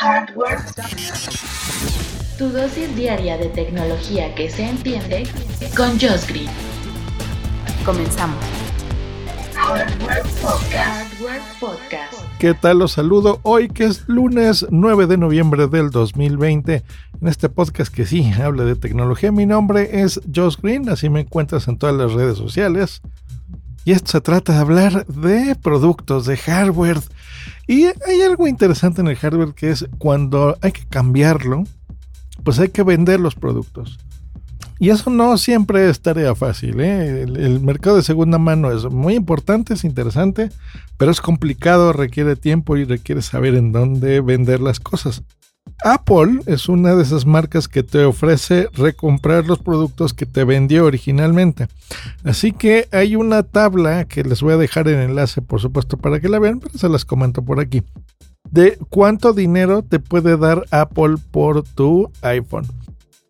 Hardware Tu dosis diaria de tecnología que se entiende con Josh Green. Comenzamos. Hardware Podcast. Hardware Podcast. ¿Qué tal? Los saludo hoy que es lunes 9 de noviembre del 2020 en este podcast que sí habla de tecnología. Mi nombre es Josh Green, así me encuentras en todas las redes sociales. Y esto se trata de hablar de productos, de hardware. Y hay algo interesante en el hardware que es cuando hay que cambiarlo, pues hay que vender los productos. Y eso no siempre es tarea fácil. ¿eh? El, el, mercado de segunda mano es muy importante, es interesante, pero es complicado, requiere tiempo y requiere saber en dónde vender las cosas. Apple es una de esas marcas que te ofrece recomprar los productos que te vendió originalmente. Así que hay una tabla que les voy a dejar el enlace, por supuesto, para que la vean, pero se las comento por aquí. De cuánto dinero te puede dar Apple por tu iPhone.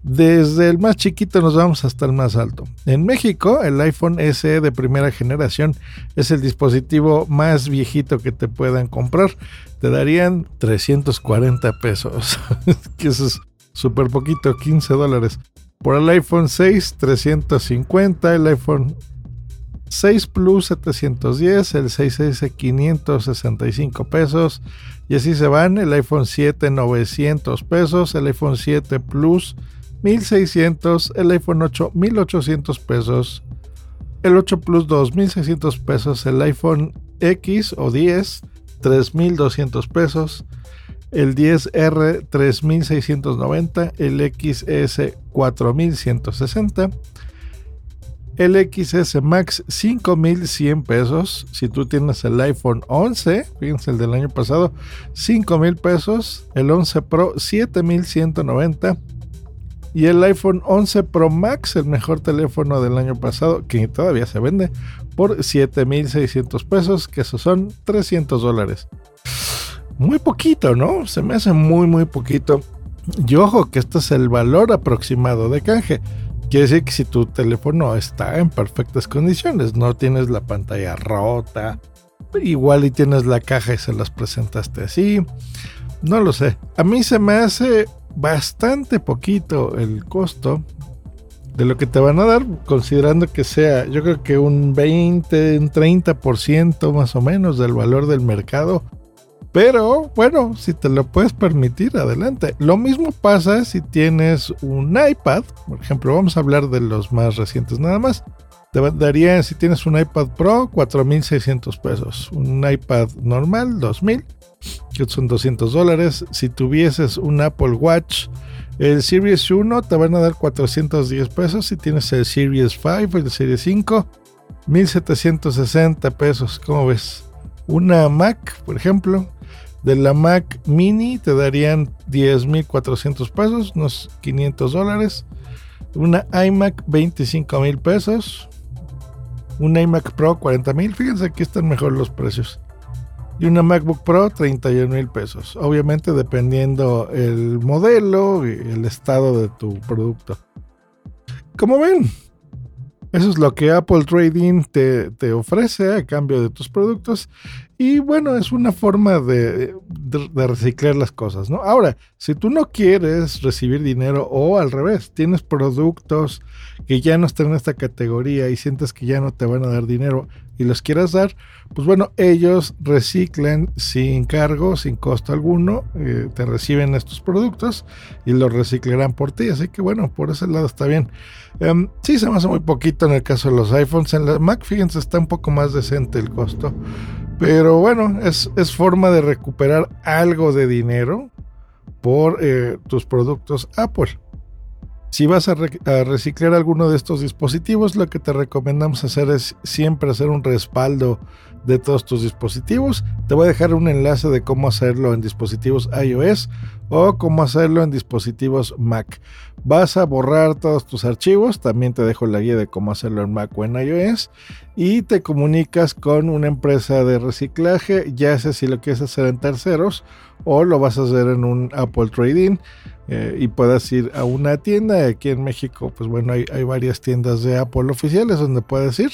Desde el más chiquito nos vamos hasta el más alto. En México, el iPhone SE de primera generación es el dispositivo más viejito que te puedan comprar. Te darían 340 pesos, que eso es súper poquito, 15 dólares. Por el iPhone 6, 350, el iPhone 6 Plus 710, el 6S 565 pesos y así se van, el iPhone 7 900 pesos, el iPhone 7 Plus 1600, el iPhone 8 1800 pesos, el 8 Plus 2600 pesos, el iPhone X o 10 3200 pesos, el 10R 3690, el XS 4160, el XS Max 5100 pesos. Si tú tienes el iPhone 11, fíjense el del año pasado, 5000 pesos, el 11 Pro 7190 y el iPhone 11 Pro Max, el mejor teléfono del año pasado, que todavía se vende, por 7,600 pesos, que esos son 300 dólares. Muy poquito, ¿no? Se me hace muy, muy poquito. Y ojo, que este es el valor aproximado de canje. Quiere decir que si tu teléfono está en perfectas condiciones, no tienes la pantalla rota, igual y tienes la caja y se las presentaste así. No lo sé. A mí se me hace bastante poquito el costo de lo que te van a dar, considerando que sea, yo creo que un 20, un 30% más o menos del valor del mercado. Pero bueno, si te lo puedes permitir, adelante. Lo mismo pasa si tienes un iPad, por ejemplo, vamos a hablar de los más recientes nada más. Te daría, si tienes un iPad Pro, 4.600 pesos. Un iPad normal, 2.000 que son 200 dólares. Si tuvieses un Apple Watch, el Series 1 te van a dar 410 pesos. Si tienes el Series 5 o el Series 5, 1760 pesos. ¿Cómo ves? Una Mac, por ejemplo, de la Mac Mini te darían 10.400 pesos, unos 500 dólares. Una iMac, 25 mil pesos. Un iMac Pro, 40 mil. Fíjense, aquí están mejor los precios y una MacBook Pro 31 mil pesos. Obviamente dependiendo el modelo y el estado de tu producto. Como ven, eso es lo que Apple Trading te, te, ofrece a cambio de tus productos. Y bueno, es una forma de, de, reciclar las cosas, ¿no? Ahora, si tú no quieres recibir dinero o al revés, tienes productos que ya no están en esta categoría y sientes que ya no te van a dar dinero y los quieras dar, pues bueno, ellos reciclan sin cargo, sin costo alguno, eh, te reciben estos productos y los reciclarán por ti. Así que bueno, por ese lado está bien. Um, sí, se me hace muy poquito en el caso de los iPhones. En la Mac, fíjense, está un poco más decente el costo. Pero bueno, es, es forma de recuperar algo de dinero por eh, tus productos Apple. Si vas a, re a, reciclar alguno de estos dispositivos, lo que te recomendamos hacer es siempre hacer un respaldo de todos tus dispositivos. Te voy a dejar un enlace de cómo hacerlo en dispositivos iOS o cómo hacerlo en dispositivos Mac. Vas a borrar todos tus archivos, también te dejo la guía de cómo hacerlo en Mac o en iOS y te comunicas con una empresa de reciclaje, ya sea si lo quieres hacer en terceros o lo vas a hacer en un Apple Trading eh, y puedas ir a una tienda. Aquí en México, pues bueno, hay, hay varias tiendas de Apple oficiales donde puedes ir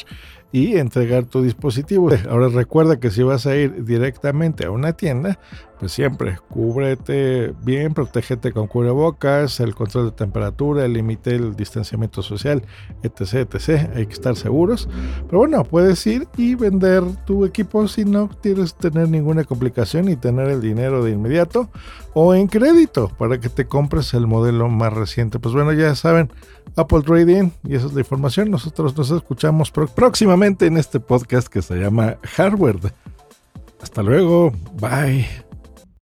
y entregar tu dispositivo. Ahora recuerda que si vas a ir directamente a una tienda, pues siempre cúbrete bien, protégete con cubrebocas, el control de temperatura, el límite, el distanciamiento social, etc, etc. Hay que estar seguros. Pero bueno, puedes ir y vender tu equipo si no quieres tener ninguna complicación y tener el dinero de inmediato o en crédito para que te compres el modelo más reciente. Pues bueno, ya saben, Apple Trading y esa es la información. Nosotros nos escuchamos próximamente en este podcast que se llama Hardware. Hasta luego, bye.